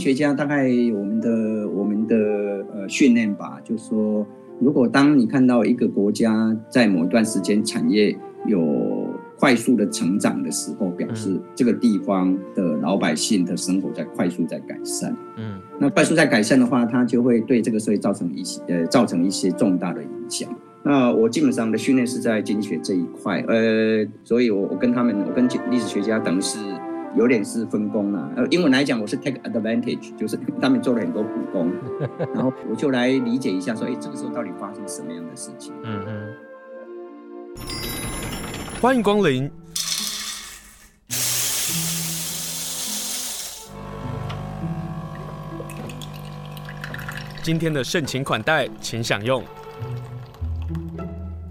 学家大概我们的我们的呃训练吧，就是说，如果当你看到一个国家在某一段时间产业有快速的成长的时候，表示这个地方的老百姓的生活在快速在改善。嗯，那快速在改善的话，它就会对这个社会造成一些呃造成一些重大的影响。那我基本上的训练是在经济学这一块，呃，所以我我跟他们，我跟历史学家等于是有点是分工啊。呃，英文来讲，我是 take advantage，就是他们做了很多苦工，然后我就来理解一下说，说哎，这个时候到底发生什么样的事情？嗯嗯。欢迎光临。今天的盛情款待，请享用。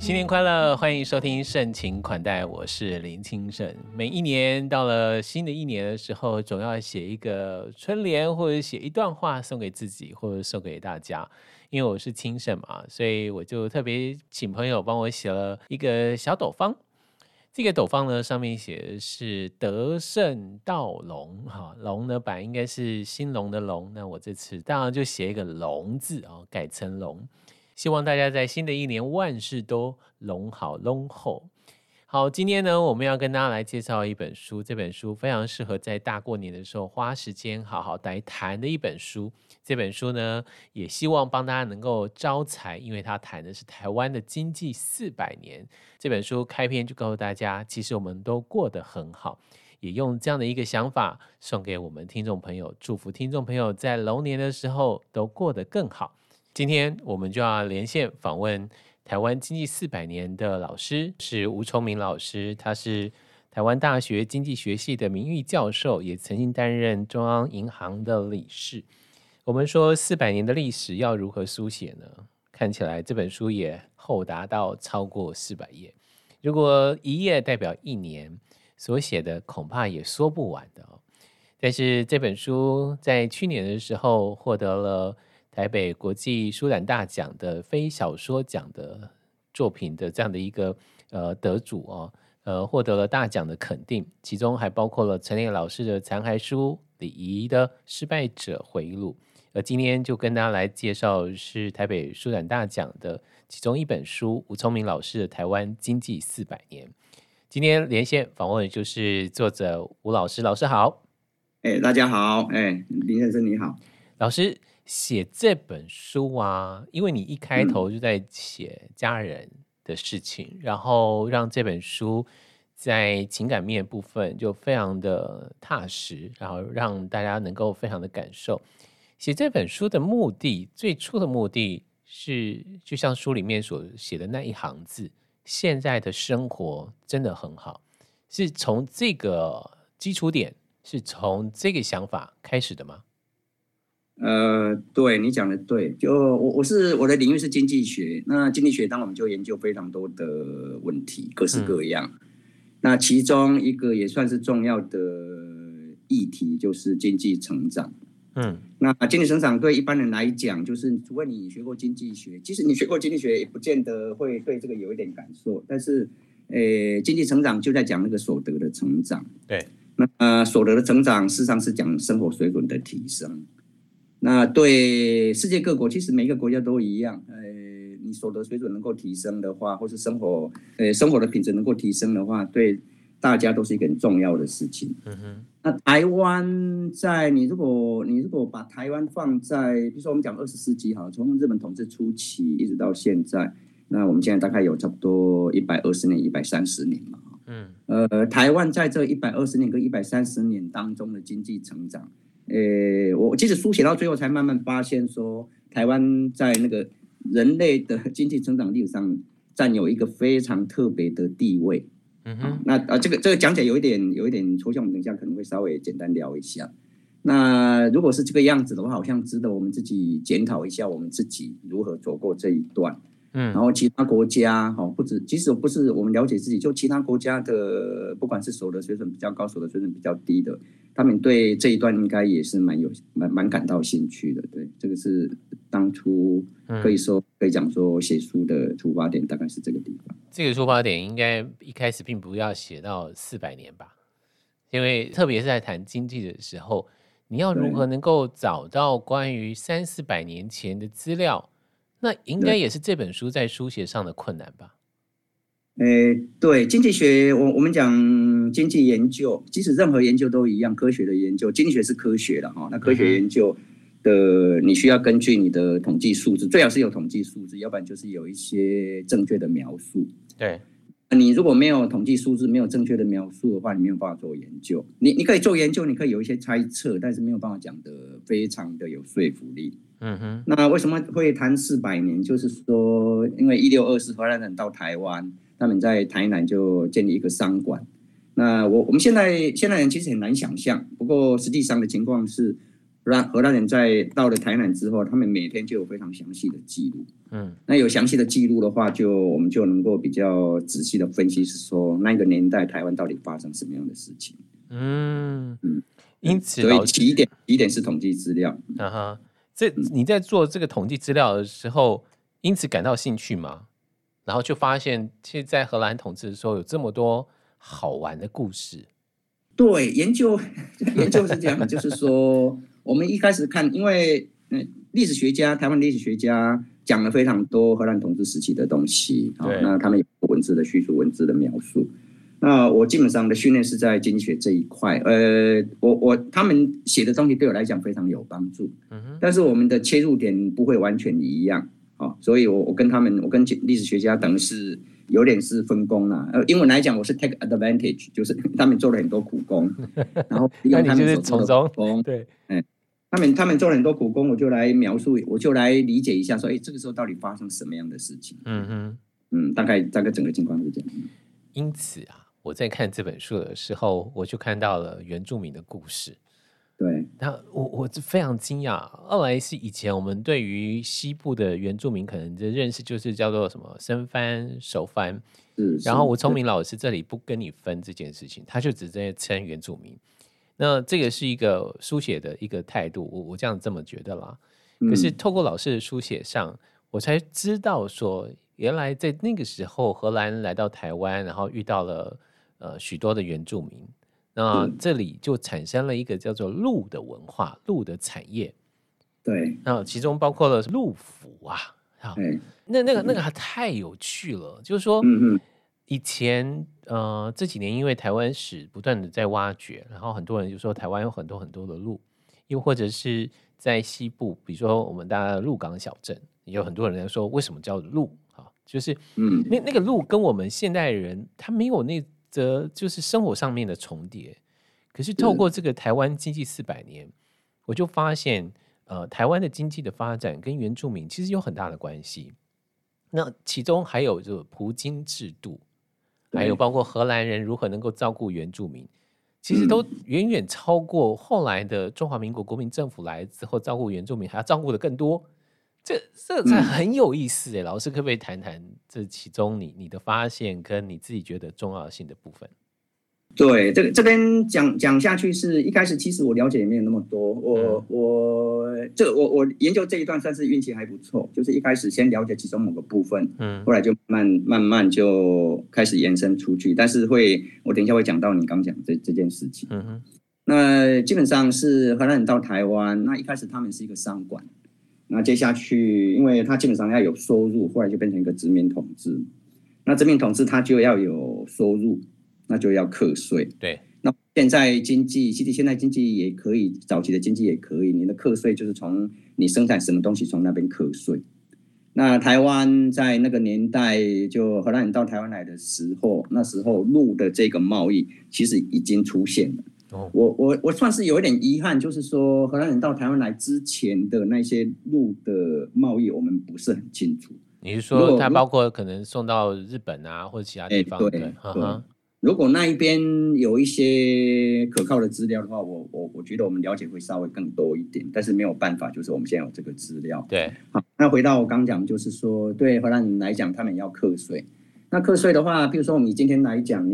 新年快乐！欢迎收听盛情款待，我是林清盛。每一年到了新的一年的时候，总要写一个春联，或者写一段话送给自己，或者送给大家。因为我是清盛嘛，所以我就特别请朋友帮我写了一个小斗方。这个斗方呢，上面写的是德胜道龙，哈，龙呢本来应该是兴隆的龙，那我这次当然就写一个龙字啊，改成龙。希望大家在新的一年万事都龙好龙后。好，今天呢，我们要跟大家来介绍一本书，这本书非常适合在大过年的时候花时间好好来谈的一本书。这本书呢，也希望帮大家能够招财，因为它谈的是台湾的经济四百年。这本书开篇就告诉大家，其实我们都过得很好，也用这样的一个想法送给我们听众朋友，祝福听众朋友在龙年的时候都过得更好。今天我们就要连线访问台湾经济四百年的老师，是吴崇明老师。他是台湾大学经济学系的名誉教授，也曾经担任中央银行的理事。我们说四百年的历史要如何书写呢？看起来这本书也厚达到超过四百页。如果一页代表一年，所写的恐怕也说不完的。但是这本书在去年的时候获得了。台北国际书展大奖的非小说奖的作品的这样的一个呃得主哦，呃获得了大奖的肯定，其中还包括了陈烈老师的残骸书、李怡的失败者回忆录。呃今天就跟大家来介绍是台北书展大奖的其中一本书，吴聪明老师的《台湾经济四百年》。今天连线访问的就是作者吴老师，老师好。哎、欸，大家好，哎、欸，林先生你好，老师。写这本书啊，因为你一开头就在写家人的事情，嗯、然后让这本书在情感面部分就非常的踏实，然后让大家能够非常的感受。写这本书的目的，最初的目的是，就像书里面所写的那一行字：现在的生活真的很好，是从这个基础点，是从这个想法开始的吗？呃，对你讲的对，就我我是我的领域是经济学，那经济学当然我们就研究非常多的问题，各式各样。嗯、那其中一个也算是重要的议题，就是经济成长。嗯，那经济成长对一般人来讲，就是除非你学过经济学，即使你学过经济学，也不见得会对这个有一点感受。但是，呃，经济成长就在讲那个所得的成长。对，那呃，所得的成长事实上是讲生活水准的提升。那对世界各国，其实每一个国家都一样。呃，你所得水准能够提升的话，或是生活，呃，生活的品质能够提升的话，对大家都是一个很重要的事情。嗯哼。那台湾在你如果你如果把台湾放在，比如说我们讲二十世纪哈，从日本统治初期一直到现在，那我们现在大概有差不多一百二十年、一百三十年嘛。嗯。呃，台湾在这一百二十年跟一百三十年当中的经济成长。呃，我其实书写到最后才慢慢发现说，台湾在那个人类的 经济成长历史上占有一个非常特别的地位。嗯哼，那啊，这个这个讲起来有一点有一点抽象，我们等一下可能会稍微简单聊一下。那如果是这个样子的话，好像值得我们自己检讨一下，我们自己如何走过这一段。嗯，然后其他国家哈，不止即使不是我们了解自己，就其他国家的，不管是所得水准比较高，所得水准比较低的。他们对这一段应该也是蛮有蛮蛮感到兴趣的，对，这个是当初可以说、嗯、可以讲说写书的出发点大概是这个地方。这个出发点应该一开始并不要写到四百年吧，因为特别是在谈经济的时候，你要如何能够找到关于三四百年前的资料？那应该也是这本书在书写上的困难吧？诶，对，经济学，我我们讲经济研究，即使任何研究都一样，科学的研究，经济学是科学的哈。那科学研究的，你需要根据你的统计数字，最好是有统计数字，要不然就是有一些正确的描述。对，你如果没有统计数字，没有正确的描述的话，你没有办法做研究。你你可以做研究，你可以有一些猜测，但是没有办法讲得非常的有说服力。嗯哼。那为什么会谈四百年？就是说，因为一六二四荷兰人到台湾。他们在台南就建立一个商馆。那我我们现在现在人其实很难想象，不过实际上的情况是，让荷兰人在到了台南之后，他们每天就有非常详细的记录。嗯，那有详细的记录的话，就我们就能够比较仔细的分析，是说那个年代台湾到底发生什么样的事情。嗯嗯，因此，所以起点起点是统计资料。啊哈，这你在做这个统计资料的时候，因此感到兴趣吗？然后就发现，其实，在荷兰统治的时候，有这么多好玩的故事。对，研究 研究是这样的，就是说，我们一开始看，因为嗯，历史学家，台湾历史学家讲了非常多荷兰统治时期的东西啊。那他们有文字的叙述，文字的描述。那我基本上的训练是在经济学这一块。呃，我我他们写的东西对我来讲非常有帮助。嗯哼。但是我们的切入点不会完全一样。哦，所以我我跟他们，我跟历史学家等于是有点是分工了。呃，英文来讲，我是 take advantage，就是 他们做了很多苦工，然后利用他们所做的苦工，对，嗯，他们他们做了很多苦工，我就来描述，我就来理解一下，说，哎，这个时候到底发生什么样的事情？嗯哼，嗯，大概大概整个情况是这样。因此啊，我在看这本书的时候，我就看到了原住民的故事。对，然后我我是非常惊讶。二来是以前我们对于西部的原住民可能的认识就是叫做什么生番、熟番，嗯然后吴聪明老师这里不跟你分这件事情，他就只在称原住民。那这个是一个书写的一个态度，我我这样这么觉得啦。可是透过老师的书写上，我才知道说，原来在那个时候荷兰来到台湾，然后遇到了呃许多的原住民。那这里就产生了一个叫做鹿的文化，鹿的产业。对，那其中包括了鹿府啊，啊，那那个那个还太有趣了。就是说，以前呃这几年因为台湾史不断的在挖掘，然后很多人就说台湾有很多很多的鹿，又或者是在西部，比如说我们大家的鹿港小镇，有很多人在说为什么叫鹿啊？就是嗯，那那个鹿跟我们现代人他没有那。则就是生活上面的重叠，可是透过这个台湾经济四百年，我就发现，呃，台湾的经济的发展跟原住民其实有很大的关系。那其中还有就葡京制度，还有包括荷兰人如何能够照顾原住民，其实都远远超过后来的中华民国国民政府来之后照顾原住民还要照顾的更多。这这才很有意思哎，老师可不可以谈谈这其中你你的发现跟你自己觉得重要性的部分？对，这个这边讲讲下去是一开始，其实我了解也没有那么多。我、嗯、我这我我研究这一段算是运气还不错，就是一开始先了解其中某个部分，嗯，后来就慢慢慢就开始延伸出去。但是会，我等一下会讲到你刚讲这这件事情。嗯哼，那基本上是荷兰人到台湾，那一开始他们是一个商馆。那接下去，因为他基本上要有收入，后来就变成一个殖民统治。那殖民统治他就要有收入，那就要课税。对。那现在经济，其实现在经济也可以，早期的经济也可以。你的课税就是从你生产什么东西从那边课税。那台湾在那个年代，就荷兰人到台湾来的时候，那时候鹿的这个贸易其实已经出现了。我我我算是有一点遗憾，就是说荷兰人到台湾来之前的那些路的贸易，我们不是很清楚。你是说它包括可能送到日本啊，或者其他地方？欸、对，对呵呵。如果那一边有一些可靠的资料的话，我我我觉得我们了解会稍微更多一点。但是没有办法，就是我们现在有这个资料。对，好，那回到我刚讲，就是说对荷兰人来讲，他们要课税。那课税的话，比如说我们今天来讲，你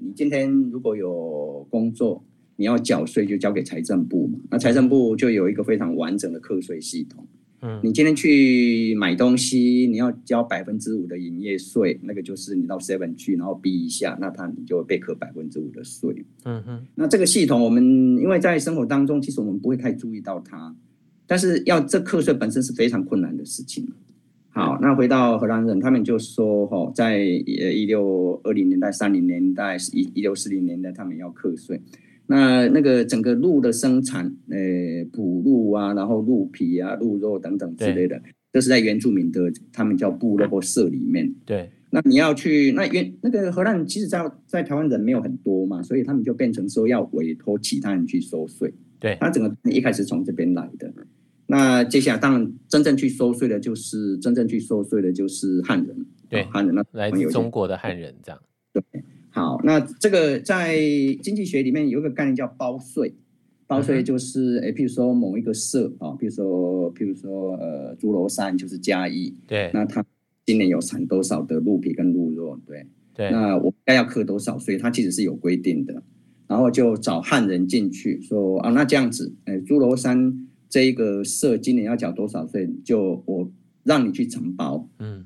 你今天如果有工作。你要缴税就交给财政部嘛，那财政部就有一个非常完整的课税系统。嗯，你今天去买东西，你要交百分之五的营业税，那个就是你到 Seven 去，然后逼一下，那他你就会被课百分之五的税。嗯哼，那这个系统我们因为在生活当中，其实我们不会太注意到它，但是要这课税本身是非常困难的事情。好，那回到荷兰人，他们就说哈，在呃一六二零年代、三零年代、一一六四零年代，他们要课税。那那个整个鹿的生产，呃，捕鹿啊，然后鹿皮啊、鹿肉等等之类的，这是在原住民的他们叫部落或社里面。对。那你要去那原那个荷兰，其实在在台湾人没有很多嘛，所以他们就变成说要委托其他人去收税。对。他整个一开始从这边来的。那接下来，当然真正去收税的，就是真正去收税的，就是汉人。对，汉人那来自中国的汉人这样。对，好，那这个在经济学里面有一个概念叫包税。包税就是，诶，譬如说某一个社啊，譬如说，譬如说，呃，诸罗山就是嘉义。对。那他今年有产多少的鹿皮跟鹿肉？对。对。那我该要课多少税？它其实是有规定的。然后就找汉人进去说啊，那这样子，诶，诸罗山。这一个社今年要缴多少税？就我让你去承包，嗯，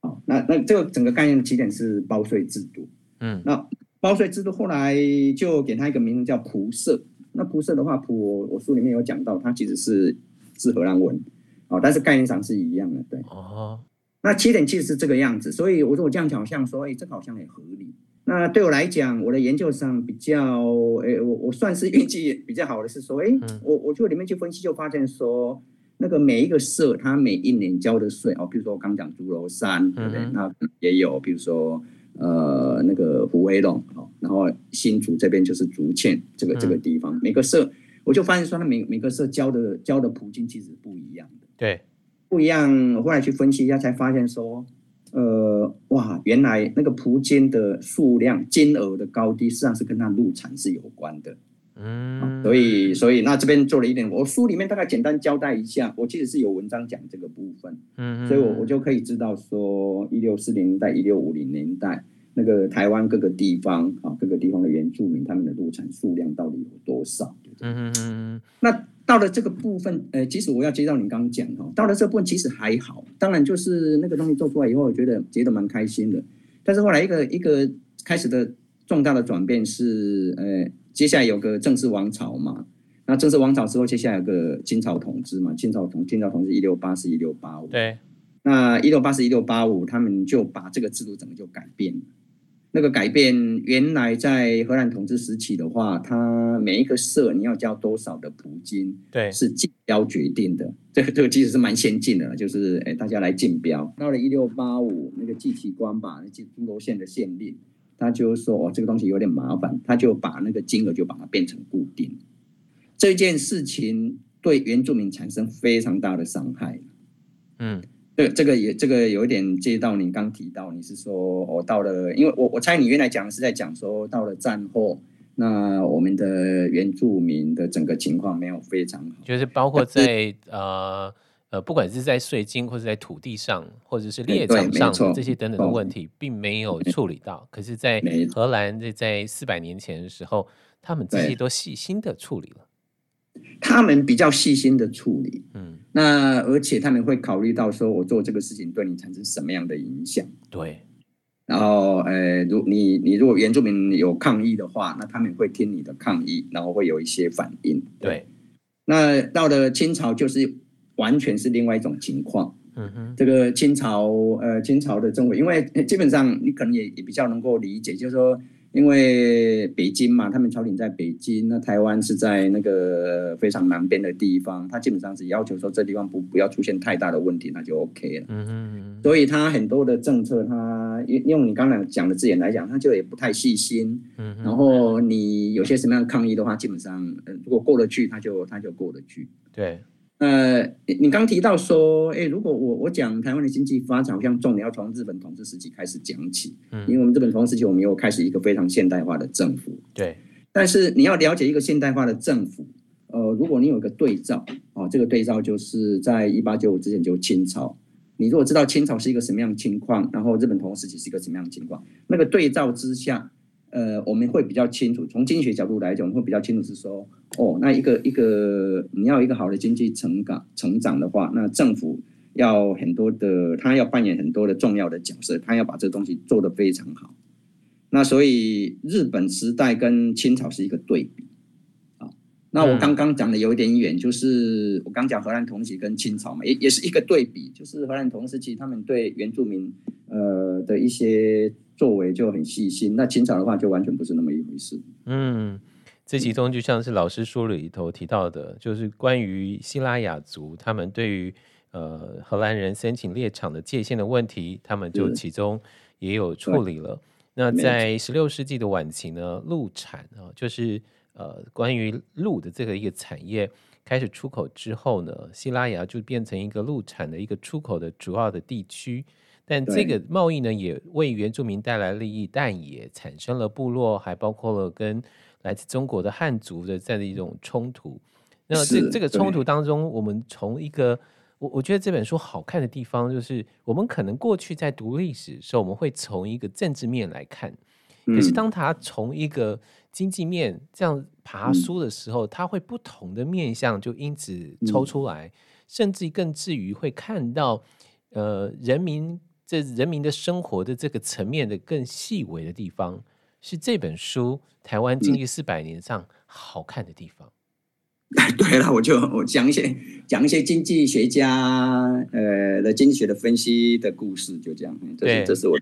好，那那这个整个概念的起点是包税制度，嗯，那包税制度后来就给他一个名字叫仆社。那仆社的话，仆我我书里面有讲到，它其实是是荷兰文，哦，但是概念上是一样的，对，哦，那起点其实是这个样子，所以我说我这样讲，好像说，哎，这个好像也合理。那对我来讲，我的研究上比较，诶，我我算是运气比较好的是说，诶，我我就里面去分析，就发现说，那个每一个社，它每一年交的税，哦，比如说我刚讲猪楼山，对不对？那也有，比如说，呃，那个虎威龙，哦，然后新竹这边就是竹堑这个这个地方，每个社，我就发现说，那每每个社交的交的普金其实不一样的，对，不一样。我后来去分析一下，才发现说。呃，哇，原来那个普金的数量、金额的高低，实际上是跟他入产是有关的。嗯，所以，所以那这边做了一点，我书里面大概简单交代一下，我其实是有文章讲这个部分。嗯，所以我我就可以知道说，一六四零年代、一六五零年代，那个台湾各个地方啊，各个地方的原住民他们的入产数量到底有多少？嗯嗯，那。到了这个部分，呃，其实我要接到你刚刚讲哈，到了这部分其实还好，当然就是那个东西做出来以后，我觉得觉得蛮开心的。但是后来一个一个开始的重大的转变是，呃，接下来有个正式王朝嘛，那正式王朝之后，接下来有个清朝统治嘛，清朝统清朝统治一六八四一六八五，对，那一六八四一六八五，他们就把这个制度整个就改变了。那个改变，原来在荷兰统治时期的话，它每一个社你要交多少的普金，对，是竞标决定的。这个这个其实是蛮先进的，就是诶大家来竞标。到了一六八五，那个季启光吧，那诸罗县的县令，他就说哦，这个东西有点麻烦，他就把那个金额就把它变成固定。这件事情对原住民产生非常大的伤害。嗯。这这个也这个有一点接到你刚提到，你是说我、哦、到了，因为我我猜你原来讲的是在讲说到了战后，那我们的原住民的整个情况没有非常好，就是包括在呃呃，不管是在税金或者在土地上，或者是猎场上这些等等的问题，并没有处理到。可是，在荷兰在在四百年前的时候，他们这些都细心的处理了。他们比较细心的处理，嗯，那而且他们会考虑到说，我做这个事情对你产生什么样的影响？对，然后，呃，如你你如果原住民有抗议的话，那他们会听你的抗议，然后会有一些反应。对，对那到了清朝就是完全是另外一种情况。嗯哼，这个清朝，呃，清朝的政委，因为基本上你可能也也比较能够理解，就是说。因为北京嘛，他们朝廷在北京，那台湾是在那个非常南边的地方，他基本上只要求说这地方不不要出现太大的问题，那就 OK 了。嗯嗯，所以他很多的政策，他用你刚才讲的字眼来讲，他就也不太细心。嗯，然后你有些什么样的抗议的话，基本上如果过得去，他就他就过得去。对。呃，你刚提到说，哎，如果我我讲台湾的经济发展，好像重点要从日本统治时期开始讲起，嗯，因为我们日本统治时期，我们又开始一个非常现代化的政府，对。但是你要了解一个现代化的政府，呃，如果你有一个对照，哦，这个对照就是在一八九五之前就清朝，你如果知道清朝是一个什么样的情况，然后日本统治时期是一个什么样的情况，那个对照之下，呃，我们会比较清楚，从经济学角度来讲，我们会比较清楚是说。哦，那一个一个你要一个好的经济成长成长的话，那政府要很多的，他要扮演很多的重要的角色，他要把这东西做得非常好。那所以日本时代跟清朝是一个对比。那我刚刚讲的有一点远，就是我刚讲荷兰同时期跟清朝嘛，也也是一个对比，就是荷兰同时期他们对原住民呃的一些作为就很细心，那清朝的话就完全不是那么一回事。嗯，这其中就像是老师书里头提到的，就是关于希拉雅族他们对于呃荷兰人申请猎场的界限的问题，他们就其中也有处理了。那在十六世纪的晚期呢，鹿产啊，就是。呃，关于鹿的这个一个产业开始出口之后呢，希拉雅就变成一个鹿产的一个出口的主要的地区。但这个贸易呢，也为原住民带来利益，但也产生了部落，还包括了跟来自中国的汉族的这样的一种冲突。那这这个冲突当中，我们从一个我我觉得这本书好看的地方，就是我们可能过去在读历史的时候，我们会从一个政治面来看。可是当他从一个经济面这样爬书的时候，他、嗯、会不同的面向就因此抽出来，嗯、甚至更至于会看到，呃，人民这人民的生活的这个层面的更细微的地方，是这本书《台湾经济四百年》上好看的地方。嗯、对了，我就我讲一些讲一些经济学家呃的经济学的分析的故事，就这样。这是对，这是我。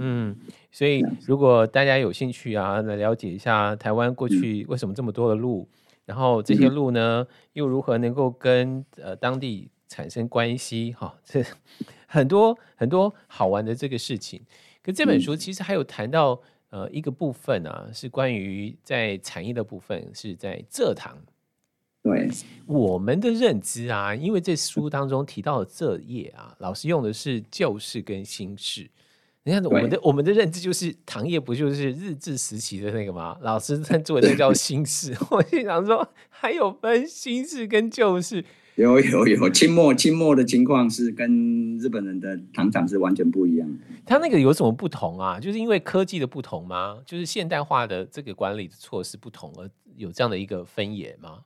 嗯，所以如果大家有兴趣啊，来了解一下台湾过去为什么这么多的路，然后这些路呢，又如何能够跟呃当地产生关系？哈，这很多很多好玩的这个事情。可这本书其实还有谈到呃一个部分啊，是关于在产业的部分，是在蔗糖。对，我们的认知啊，因为这书当中提到的蔗叶啊，老师用的是旧式跟新式。你看，我们的我们的认知就是糖业不就是日治时期的那个吗？老师在做的那个叫新式，我就想说还有分新式跟旧式，有有有，清末清末的情况是跟日本人的糖厂是完全不一样。它那个有什么不同啊？就是因为科技的不同吗？就是现代化的这个管理的措施不同而有这样的一个分野吗？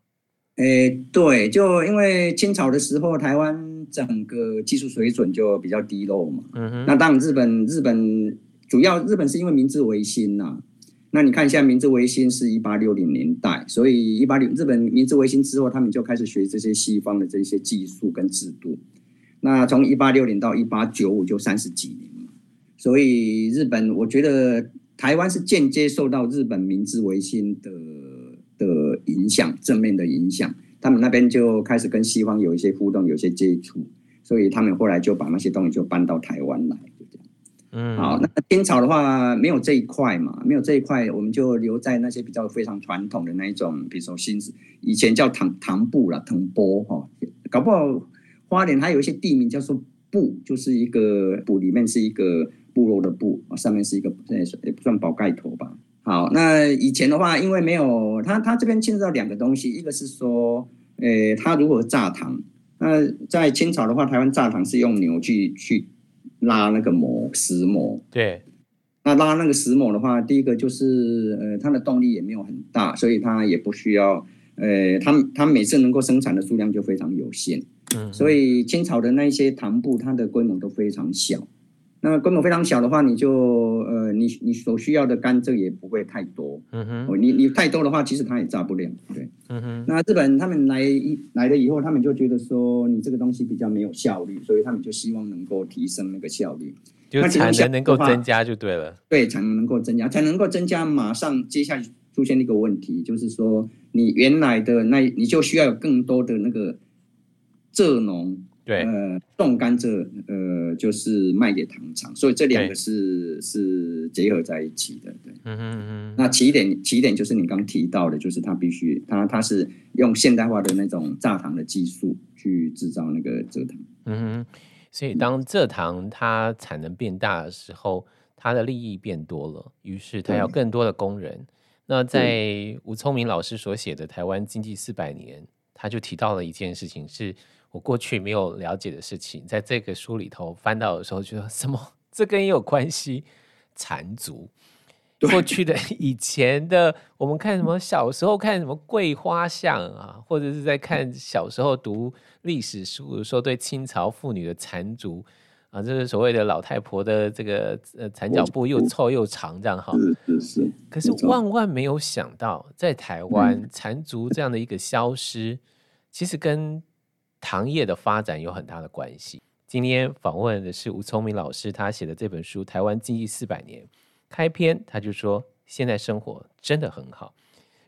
诶，对，就因为清朝的时候，台湾整个技术水准就比较低落嘛。嗯哼。那当然，日本日本主要日本是因为明治维新呐。那你看一下，明治维新是一八六零年代，所以一八六日本明治维新之后，他们就开始学这些西方的这些技术跟制度。那从一八六零到一八九五就三十几年。所以日本，我觉得台湾是间接受到日本明治维新的。的影响，正面的影响，他们那边就开始跟西方有一些互动，有一些接触，所以他们后来就把那些东西就搬到台湾来，嗯，好，那清朝的话没有这一块嘛，没有这一块，我们就留在那些比较非常传统的那一种，比如说新以前叫唐唐布啦，唐波哈，搞不好花莲还有一些地名叫做布，就是一个布里面是一个部落的部，上面是一个也不算宝盖头吧。好，那以前的话，因为没有他，他这边牵涉到两个东西，一个是说，诶，他如果榨糖，那在清朝的话，台湾榨糖是用牛去去拉那个膜石膜，对，那拉那个石膜的话，第一个就是，呃，它的动力也没有很大，所以它也不需要，呃，它它每次能够生产的数量就非常有限，嗯，所以清朝的那些唐布，它的规模都非常小。那规模非常小的话，你就呃，你你所需要的甘蔗也不会太多。嗯哼，你你太多的话，其实它也榨不了。对，嗯哼。那日本他们来来了以后，他们就觉得说你这个东西比较没有效率，所以他们就希望能够提升那个效率，就产能能够增加就对了。对，产能能够增加，才能够增加。马上接下来出现一个问题，就是说你原来的那你就需要有更多的那个蔗农。对，呃，种甘蔗，呃，就是卖给糖厂，所以这两个是是结合在一起的，对，嗯哼嗯哼。那起点起点就是你刚提到的，就是它必须，它它是用现代化的那种榨糖的技术去制造那个蔗糖，嗯哼。所以当蔗糖它产能变大的时候，它的利益变多了，于是它要更多的工人。那在吴聪明老师所写的《台湾经济四百年》，他就提到了一件事情是。我过去没有了解的事情，在这个书里头翻到的时候，觉得什么？这跟也有关系？缠足，过去的以前的，我们看什么小时候看什么桂花巷啊，或者是在看小时候读历史书，的时候对清朝妇女的缠足啊，这是所谓的老太婆的这个呃缠脚布又臭又长这样哈。是是是。可是万万没有想到，在台湾缠足这样的一个消失，其实跟糖业的发展有很大的关系。今天访问的是吴聪明老师，他写的这本书《台湾经济四百年》。开篇他就说：“现在生活真的很好，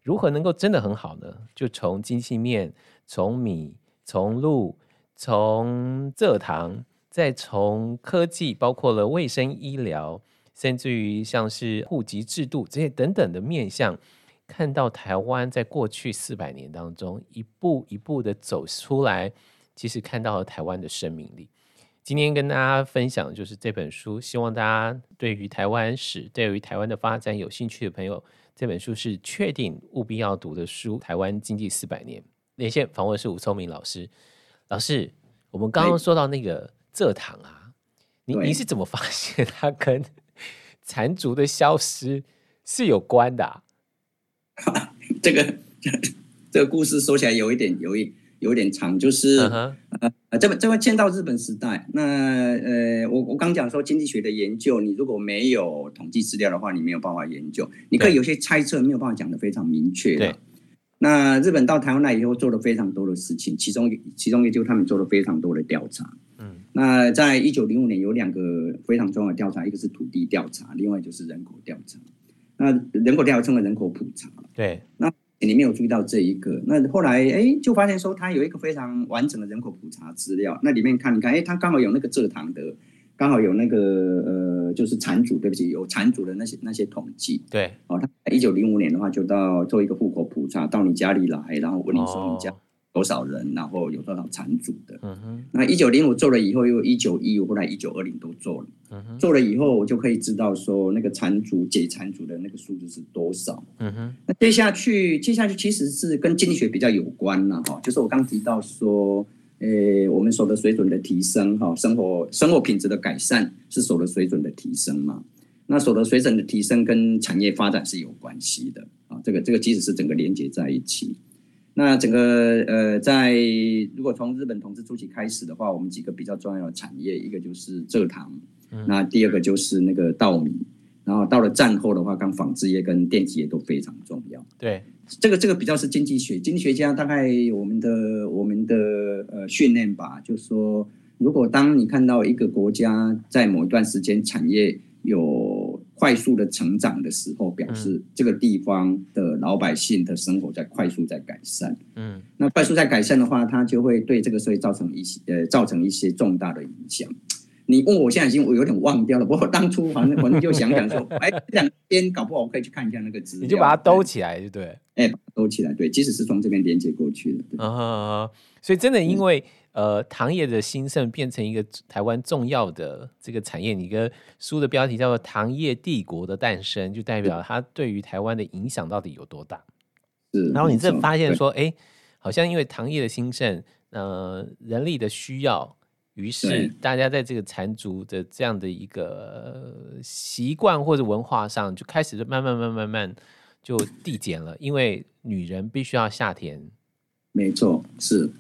如何能够真的很好呢？就从经济面，从米，从路，从蔗糖，再从科技，包括了卫生医疗，甚至于像是户籍制度这些等等的面向，看到台湾在过去四百年当中一步一步的走出来，其实看到了台湾的生命力。”今天跟大家分享的就是这本书，希望大家对于台湾史、对于台湾的发展有兴趣的朋友，这本书是确定务必要读的书。《台湾经济四百年》连线访问是吴聪明老师。老师，我们刚刚说到那个蔗糖啊，你你是怎么发现它跟 缠足的消失是有关的啊？这个 这个故事说起来有一点有一。有点长，就是、uh huh. 呃，这个这个迁到日本时代，那呃，我我刚讲说经济学的研究，你如果没有统计资料的话，你没有办法研究，你可以有些猜测，没有办法讲得非常明确。对，那日本到台湾来以后做了非常多的事情，其中其中也就他们做了非常多的调查。嗯，那在一九零五年有两个非常重要的调查，一个是土地调查，另外就是人口调查。那人口调查称为人口普查。对，那。你没有注意到这一个，那后来哎，就发现说它有一个非常完整的人口普查资料。那里面看，你看，哎，它刚好有那个蔗糖的，刚好有那个呃，就是产主，对不起，有产主的那些那些统计。对，哦，他一九零五年的话，就到做一个户口普查，到你家里来，然后问你说你家。哦多少人，然后有多少产组的？嗯哼。那一九零五做了以后，又一九一五，后来一九二零都做了。嗯哼。做了以后，我就可以知道说那个产组解产组的那个数字是多少。嗯哼。那接下去，接下去其实是跟经济学比较有关了哈，就是我刚提到说，诶，我们所得水准的提升哈，生活生活品质的改善是所得水准的提升嘛？那所得水准的提升跟产业发展是有关系的啊，这个这个其实是整个连接在一起。那整个呃，在如果从日本统治初期开始的话，我们几个比较重要的产业，一个就是蔗糖，嗯、那第二个就是那个稻米，然后到了战后的话，刚纺织业跟电子业都非常重要。对，这个这个比较是经济学，经济学家大概我们的我们的呃训练吧，就是说，如果当你看到一个国家在某一段时间产业有快速的成长的时候，表示这个地方的老百姓的生活在快速在改善。嗯，那快速在改善的话，它就会对这个社会造成一些呃造成一些重大的影响。你问我现在已经我有点忘掉了，不过当初反正反正就想想说，哎，这两边搞不好我可以去看一下那个资料，你就把它兜起来，就对，哎，兜起来，对，即使是从这边连接过去的。啊，所以真的因为。呃，糖业的兴盛变成一个台湾重要的这个产业。你个书的标题叫做《糖业帝国的诞生》，就代表它对于台湾的影响到底有多大？是。然后你这发现说，哎，好像因为糖业的兴盛，呃，人力的需要，于是大家在这个缠足的这样的一个习惯或者文化上，就开始就慢慢慢慢慢就递减了，因为女人必须要下田。没错，是。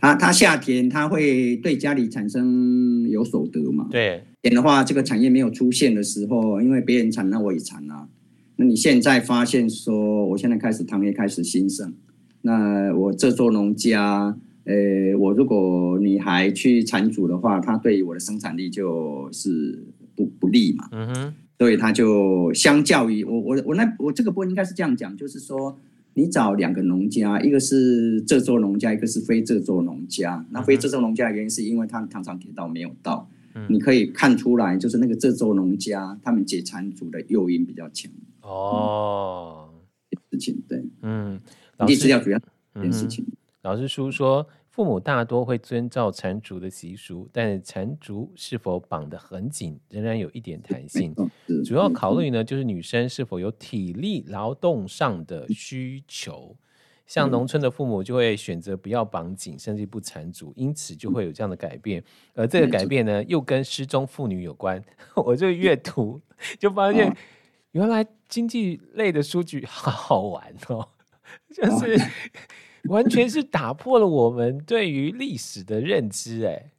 他他夏天，他会对家里产生有所得嘛？对，点的话，这个产业没有出现的时候，因为别人产，那我也产啊。那你现在发现说，我现在开始糖业开始兴盛，那我这座农家，呃，我如果你还去产主的话，它对于我的生产力就是不不利嘛。嗯哼，所以他就相较于我我我那我这个部分应该是这样讲，就是说。你找两个农家，一个是这座农家，一个是非这座农家。那非这座农家的原因是因为他们常常给到没有到，嗯、你可以看出来，就是那个这座农家，他们解缠足的诱因比较强。哦，事情对，嗯，你资料主要这件事情。老师书说。父母大多会遵照缠足的习俗，但缠足是否绑得很紧，仍然有一点弹性。主要考虑呢，就是女生是否有体力劳动上的需求。像农村的父母就会选择不要绑紧，甚至不缠足，因此就会有这样的改变。而这个改变呢，又跟失踪妇女有关。我就阅读就发现，原来经济类的数据好好玩哦，就是完全是打破了我们对于历史的认知。哎，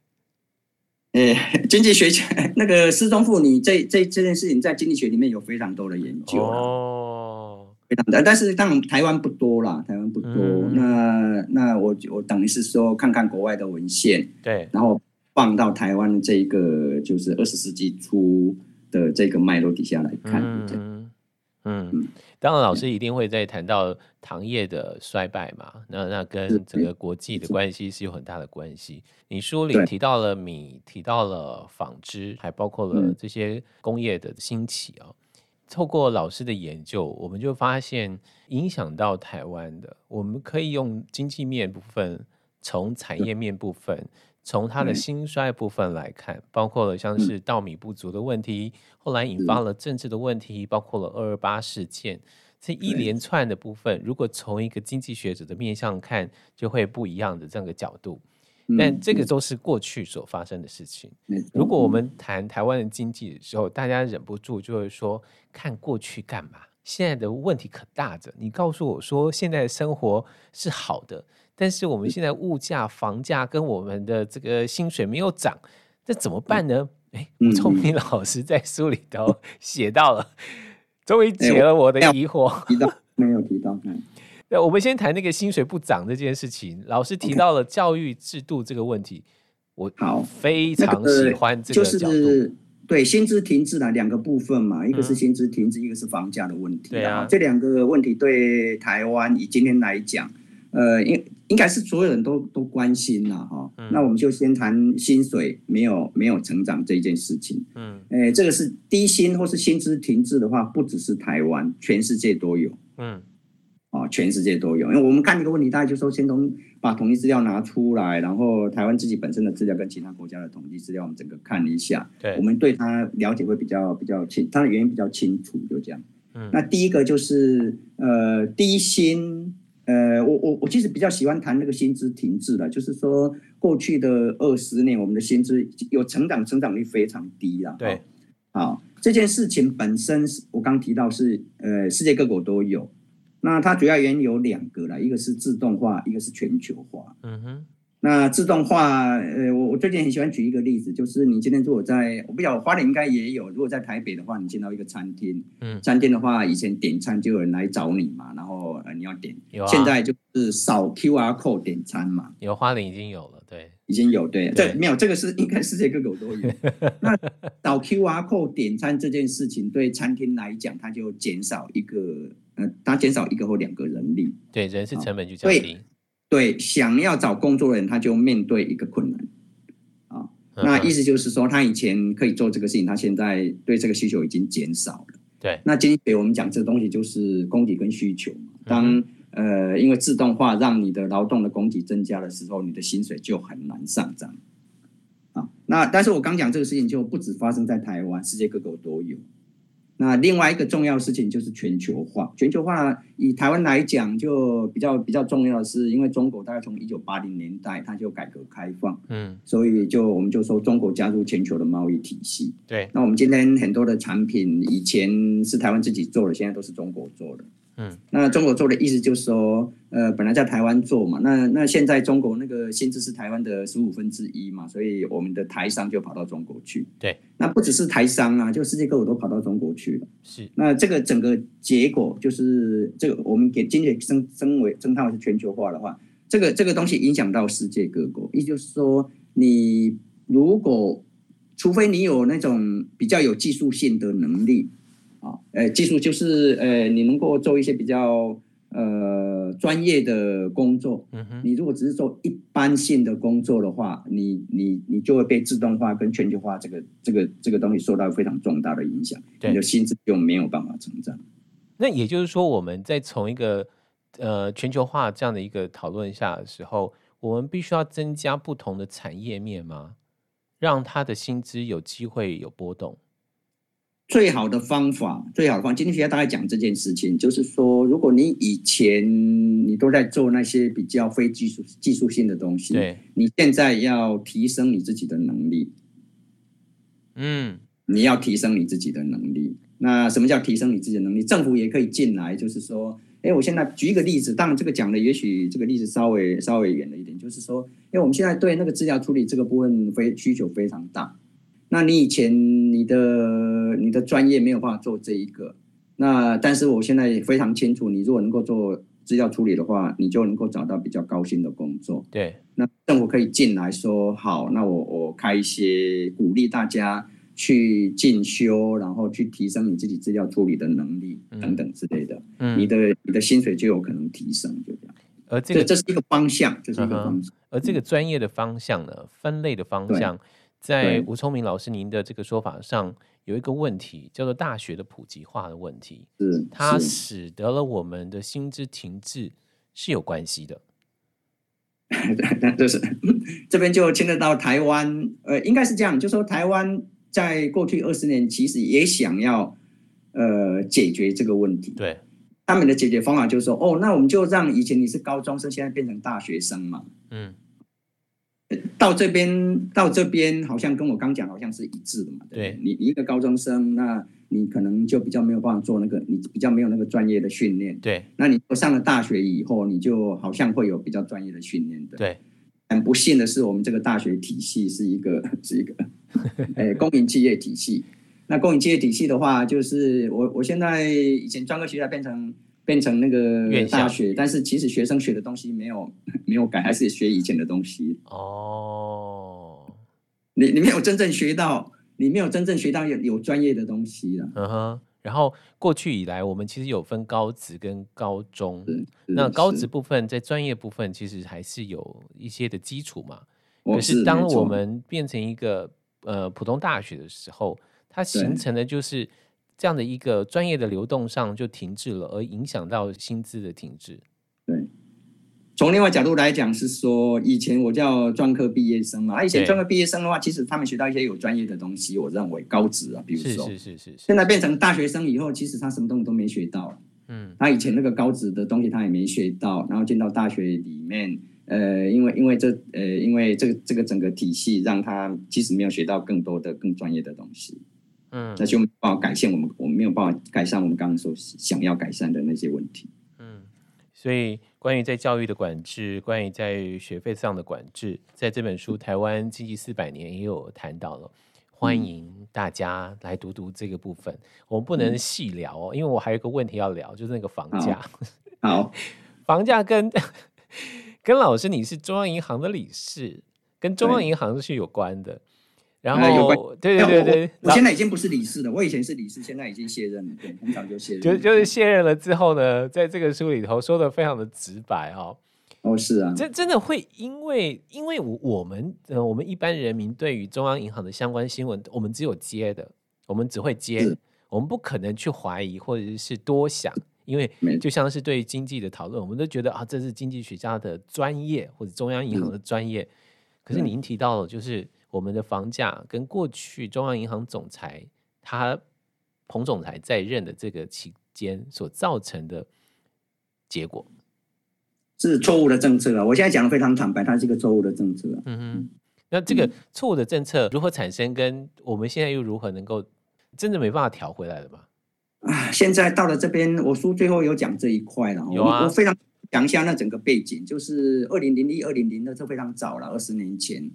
哎，经济学那个失踪妇女这这这件事情，在经济学里面有非常多的研究哦，非常的，但是当然台湾不多啦，台湾不多。嗯、那那我我等于是说，看看国外的文献，对，然后放到台湾这个就是二十世纪初的这个脉络底下来看，嗯。嗯，当然老师一定会在谈到糖业的衰败嘛，那那跟整个国际的关系是有很大的关系。你书里提到了米，提到了纺织，还包括了这些工业的兴起啊。透过老师的研究，我们就发现影响到台湾的，我们可以用经济面部分，从产业面部分。从它的兴衰部分来看，嗯、包括了像是稻米不足的问题，嗯、后来引发了政治的问题，嗯、包括了二二八事件，这一连串的部分，如果从一个经济学者的面向看，就会不一样的这样的角度。嗯、但这个都是过去所发生的事情。嗯、如果我们谈台湾的经济的时候，大家忍不住就会说：看过去干嘛？现在的问题可大着。你告诉我说现在的生活是好的。但是我们现在物价、房价跟我们的这个薪水没有涨，这怎么办呢？哎，吴聪明老师在书里头 写到了，终于解了我的疑惑。提到没有提到？对，我们先谈那个薪水不涨这件事情。老师提到了教育制度这个问题，我好非常喜欢这个角度。就是对薪资停滞的两个部分嘛，一个是薪资停滞，一个是房价的问题。对啊，这两个问题对台湾以今天来讲，呃，因应该是所有人都都关心了哈，嗯、那我们就先谈薪水没有没有成长这件事情。嗯，诶，这个是低薪或是薪资停滞的话，不只是台湾，全世界都有。嗯，啊，全世界都有。因为我们看一个问题，大概就说先从把统计资料拿出来，然后台湾自己本身的资料跟其他国家的统计资料，我们整个看一下。对，我们对它了解会比较比较清，它的原因比较清楚，就这样。嗯，那第一个就是呃低薪。呃，我我我其实比较喜欢谈那个薪资停滞的，就是说过去的二十年，我们的薪资有成长，成长率非常低了。对，好，这件事情本身是我刚提到是呃世界各国都有，那它主要原因有两个啦，一个是自动化，一个是全球化。嗯哼。那自动化，呃，我我最近很喜欢举一个例子，就是你今天如果在，我不晓得花莲应该也有，如果在台北的话，你进到一个餐厅，嗯，餐厅的话，以前点餐就有人来找你嘛，然后呃你要点，有啊，现在就是扫 QR code 点餐嘛，有花莲已经有了，对，已经有，对，对，没有这个是应该世界各国都有。那扫 QR code 点餐这件事情，对餐厅来讲，它就减少一个，呃，它减少一个或两个人力，对，人事成本就降低。对，想要找工作的人，他就面对一个困难，啊，那意思就是说，他以前可以做这个事情，他现在对这个需求已经减少了。对，那经济学我们讲这个东西就是供给跟需求。当呃，因为自动化让你的劳动的供给增加的时候，你的薪水就很难上涨。啊，那但是我刚讲这个事情就不止发生在台湾，世界各国都有。那另外一个重要事情就是全球化。全球化以台湾来讲，就比较比较重要的是，因为中国大概从一九八零年代它就改革开放，嗯，所以就我们就说中国加入全球的贸易体系。对，那我们今天很多的产品以前是台湾自己做的，现在都是中国做的。嗯，那中国做的意思就是说，呃，本来在台湾做嘛，那那现在中国那个薪资是台湾的十五分之一嘛，所以我们的台商就跑到中国去。对，那不只是台商啊，就世界各国都跑到中国去了。是，那这个整个结果就是这个，我们给经济升升为升它为是全球化的话，这个这个东西影响到世界各国，也就是说，你如果除非你有那种比较有技术性的能力。啊，呃，技术就是呃，你能够做一些比较呃专业的工作。嗯哼。你如果只是做一般性的工作的话，你你你就会被自动化跟全球化这个这个这个东西受到非常重大的影响。对。你的薪资就没有办法成长。那也就是说，我们在从一个呃全球化这样的一个讨论下的时候，我们必须要增加不同的产业面吗？让他的薪资有机会有波动。最好的方法，最好的方法，今天学校大概讲这件事情，就是说，如果你以前你都在做那些比较非技术技术性的东西，对，你现在要提升你自己的能力，嗯，你要提升你自己的能力，那什么叫提升你自己的能力？政府也可以进来，就是说，哎，我现在举一个例子，当然这个讲的也许这个例子稍微稍微远了一点，就是说，因为我们现在对那个资料处理这个部分非需求非常大。那你以前你的你的专业没有办法做这一个，那但是我现在非常清楚，你如果能够做资料处理的话，你就能够找到比较高薪的工作。对，那政府可以进来说好，那我我开一些鼓励大家去进修，然后去提升你自己资料处理的能力等等之类的。嗯，你的你的薪水就有可能提升，就这样。而这个这是一个方向，这是一个方向。而这个专业的方向呢，分类的方向。在吴聪明老师您的这个说法上，有一个问题叫做大学的普及化的问题，是它使得了我们的薪资停滞是有关系的。就是这边就牵扯到台湾，呃，应该是这样，就是说台湾在过去二十年其实也想要呃解决这个问题，对，他们的解决方法就是说，哦，那我们就让以前你是高中生，现在变成大学生嘛，嗯。到这边，到这边好像跟我刚讲好像是一致的嘛。对，你你一个高中生，那你可能就比较没有办法做那个，你比较没有那个专业的训练。对，那你上了大学以后，你就好像会有比较专业的训练的。对，很不幸的是，我们这个大学体系是一个 是一个，哎，公营企业体系。那公营企业体系的话，就是我我现在以前专科学校变成。变成那个大学，但是其实学生学的东西没有 没有改，还是学以前的东西。哦，你你没有真正学到，你没有真正学到有有专业的东西了。嗯哼。然后过去以来，我们其实有分高职跟高中。那高职部分在专业部分其实还是有一些的基础嘛。可是当我们变成一个呃普通大学的时候，它形成的就是。这样的一个专业的流动上就停滞了，而影响到薪资的停滞。对，从另外角度来讲是说，以前我叫专科毕业生嘛，啊，以前专科毕业生的话，其实他们学到一些有专业的东西，我认为高职啊，比如说，是是是是，是。现在变成大学生以后，其实他什么东西都没学到。嗯，他以前那个高职的东西他也没学到，然后进到大学里面，呃，因为因为这呃，因为这个这个整个体系让他其实没有学到更多的更专业的东西。嗯，那就没有办法改善我们，我们没有办法改善我们刚刚说想要改善的那些问题。嗯，所以关于在教育的管制，关于在学费上的管制，在这本书《台湾经济四百年》也有谈到了。欢迎大家来读读这个部分。嗯、我们不能细聊哦，因为我还有一个问题要聊，就是那个房价。好，好 房价跟跟老师你是中央银行的理事，跟中央银行是有关的。然后，对对对对，我现在已经不是理事了。我以前是理事，现在已经卸任了。对，很早就卸任。就就是卸任了之后呢，在这个书里头说的非常的直白哈、哦。哦，是啊，这真的会因为因为我我们呃我们一般人民对于中央银行的相关新闻，我们只有接的，我们只会接，我们不可能去怀疑或者是多想，因为就像是对经济的讨论，我们都觉得啊，这是经济学家的专业或者中央银行的专业。可是您提到了就是。我们的房价跟过去中央银行总裁他彭总裁在任的这个期间所造成的结果是错误的政策啊！我现在讲的非常坦白，它是一个错误的政策。嗯哼，那这个错误的政策如何产生？跟我们现在又如何能够真的没办法调回来了吗？啊，现在到了这边，我书最后有讲这一块了。有啊，我非常讲一下那整个背景，就是二零零一、二零零二，这非常早了，二十年前。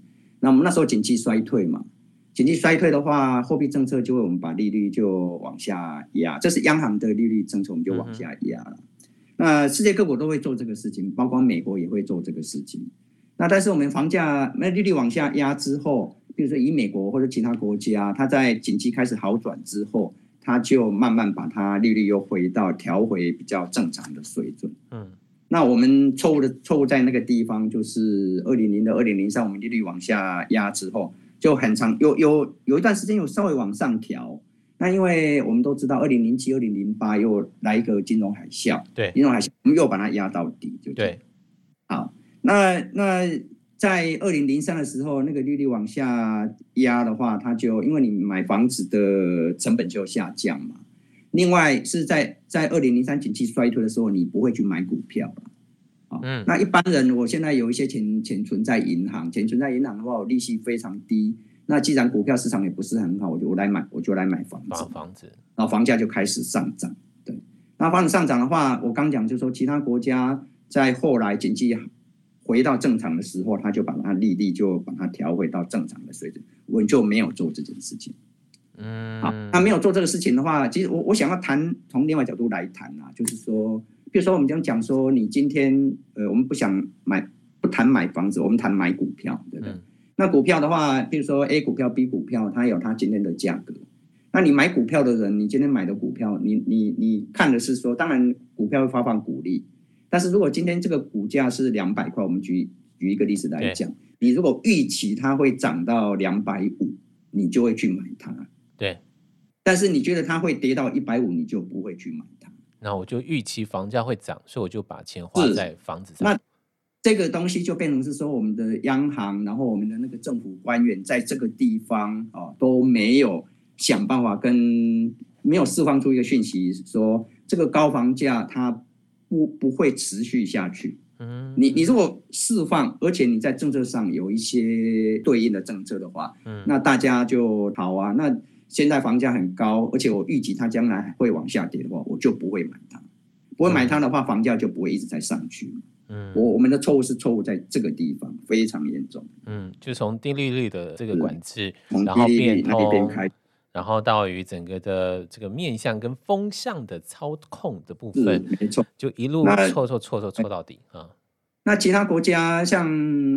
那我们那时候经济衰退嘛，经济衰退的话，货币政策就会我们把利率就往下压，这是央行的利率政策，我们就往下压了。那世界各国都会做这个事情，包括美国也会做这个事情。那但是我们房价那利率往下压之后，比如说以美国或者其他国家，它在经济开始好转之后，它就慢慢把它利率又回到调回比较正常的水准。嗯。那我们错误的错误在那个地方，就是二零零的二零零三，我们利率往下压之后，就很长有有有一段时间有稍微往上调。那因为我们都知道，二零零七、二零零八又来一个金融海啸，对，金融海啸，我们又把它压到底，就对。好，那那在二零零三的时候，那个利率往下压的话，它就因为你买房子的成本就下降嘛。另外是在在二零零三景气衰退的时候，你不会去买股票了，啊，嗯，那一般人，我现在有一些钱钱存在银行，钱存在银行的话，我利息非常低，那既然股票市场也不是很好，我就我来买，我就来买房子。房房子，然后房价就开始上涨。对，那房子上涨的话，我刚讲就是说，其他国家在后来经济回到正常的时候，他就把它利率就把它调回到正常的水准。我就没有做这件事情。嗯，好，那没有做这个事情的话，其实我我想要谈从另外角度来谈啊，就是说，比如说我们讲讲说，你今天呃，我们不想买，不谈买房子，我们谈买股票，对不对？嗯那股票的话，比如说 A 股票、B 股票，它有它今天的价格。那你买股票的人，你今天买的股票，你你你看的是说，当然股票会发放股利，但是如果今天这个股价是两百块，我们举举一个例子来讲，你如果预期它会涨到两百五，你就会去买它。对。但是你觉得它会跌到一百五，你就不会去买它。那我就预期房价会涨，所以我就把钱花在房子上。那这个东西就变成是说，我们的央行，然后我们的那个政府官员，在这个地方哦都没有想办法跟没有释放出一个讯息，说这个高房价它不不会持续下去。嗯，你你如果释放，而且你在政策上有一些对应的政策的话，嗯，那大家就好啊。那现在房价很高，而且我预计它将来会往下跌的话，我就不会买它。不会买它的话，房价就不会一直在上去。嗯，我我们的错误是错误在这个地方，非常严重。嗯，就从低利率的这个管制，然后变通，然后到于整个的这个面向跟风向的操控的部分，没错，就一路错错错错错到底啊。那其他国家像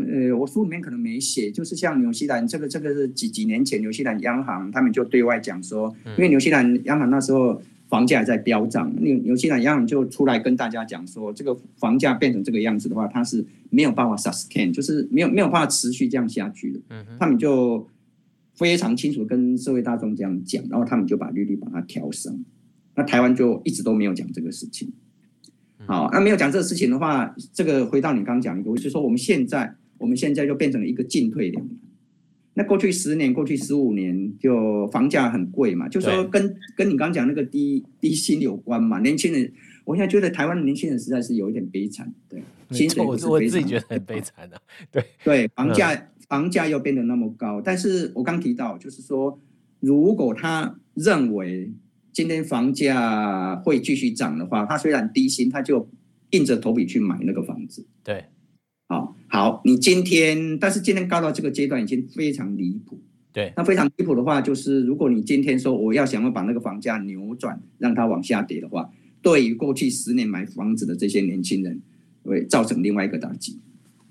呃，我书里面可能没写，就是像纽西兰，这个这个是几几年前纽西兰央行他们就对外讲说，因为纽西兰央行那时候。房价还在飙涨，纽纽西兰央行就出来跟大家讲说，这个房价变成这个样子的话，它是没有办法 sustain，就是没有没有办法持续这样下去的。嗯，他们就非常清楚跟社会大众这样讲，然后他们就把利率把它调升。那台湾就一直都没有讲这个事情。好，那没有讲这个事情的话，这个回到你刚刚讲一个，就是说我们现在我们现在就变成了一个进退两难。那过去十年、过去十五年，就房价很贵嘛，就说跟跟你刚刚讲那个低低薪有关嘛。年轻人，我现在觉得台湾的年轻人实在是有一点悲惨，对，薪水不是我自己觉得很悲惨的、啊，对对，房价、嗯、房价又变得那么高，但是我刚提到，就是说，如果他认为今天房价会继续涨的话，他虽然低薪，他就硬着头皮去买那个房子，对。好，好，你今天，但是今天高到这个阶段已经非常离谱。对，那非常离谱的话，就是如果你今天说我要想要把那个房价扭转，让它往下跌的话，对于过去十年买房子的这些年轻人，会造成另外一个打击。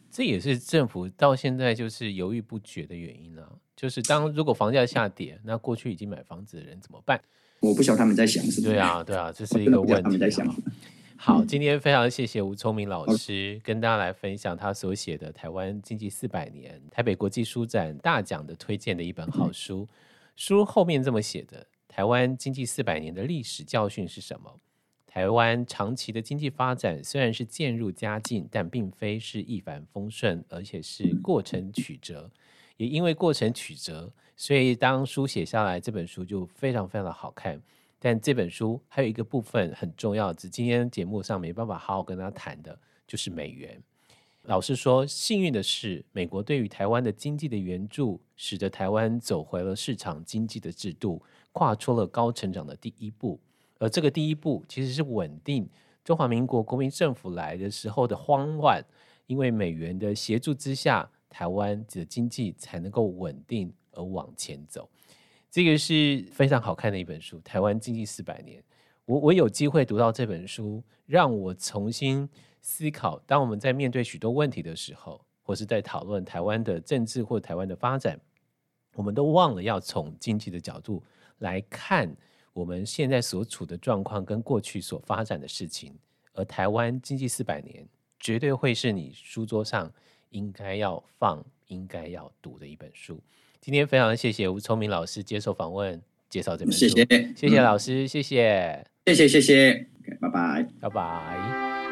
这也是政府到现在就是犹豫不决的原因了、啊。就是当如果房价下跌，那过去已经买房子的人怎么办？我不晓得他们在想什么。对啊，对啊，这是一个问题。好，今天非常谢谢吴聪明老师跟大家来分享他所写的《台湾经济四百年》台北国际书展大奖的推荐的一本好书。书后面这么写的：台湾经济四百年的历史教训是什么？台湾长期的经济发展虽然是渐入佳境，但并非是一帆风顺，而且是过程曲折。也因为过程曲折，所以当书写下来，这本书就非常非常的好看。但这本书还有一个部分很重要，是今天节目上没办法好好跟他谈的，就是美元。老实说，幸运的是，美国对于台湾的经济的援助，使得台湾走回了市场经济的制度，跨出了高成长的第一步。而这个第一步，其实是稳定中华民国国民政府来的时候的慌乱，因为美元的协助之下，台湾的经济才能够稳定而往前走。这个是非常好看的一本书，《台湾经济四百年》。我我有机会读到这本书，让我重新思考：当我们在面对许多问题的时候，或是在讨论台湾的政治或台湾的发展，我们都忘了要从经济的角度来看我们现在所处的状况跟过去所发展的事情。而《台湾经济四百年》绝对会是你书桌上应该要放、应该要读的一本书。今天非常谢谢吴聪明老师接受访问，介绍这本书。谢谢，谢谢老师，谢谢，谢谢，谢谢。拜拜，拜拜。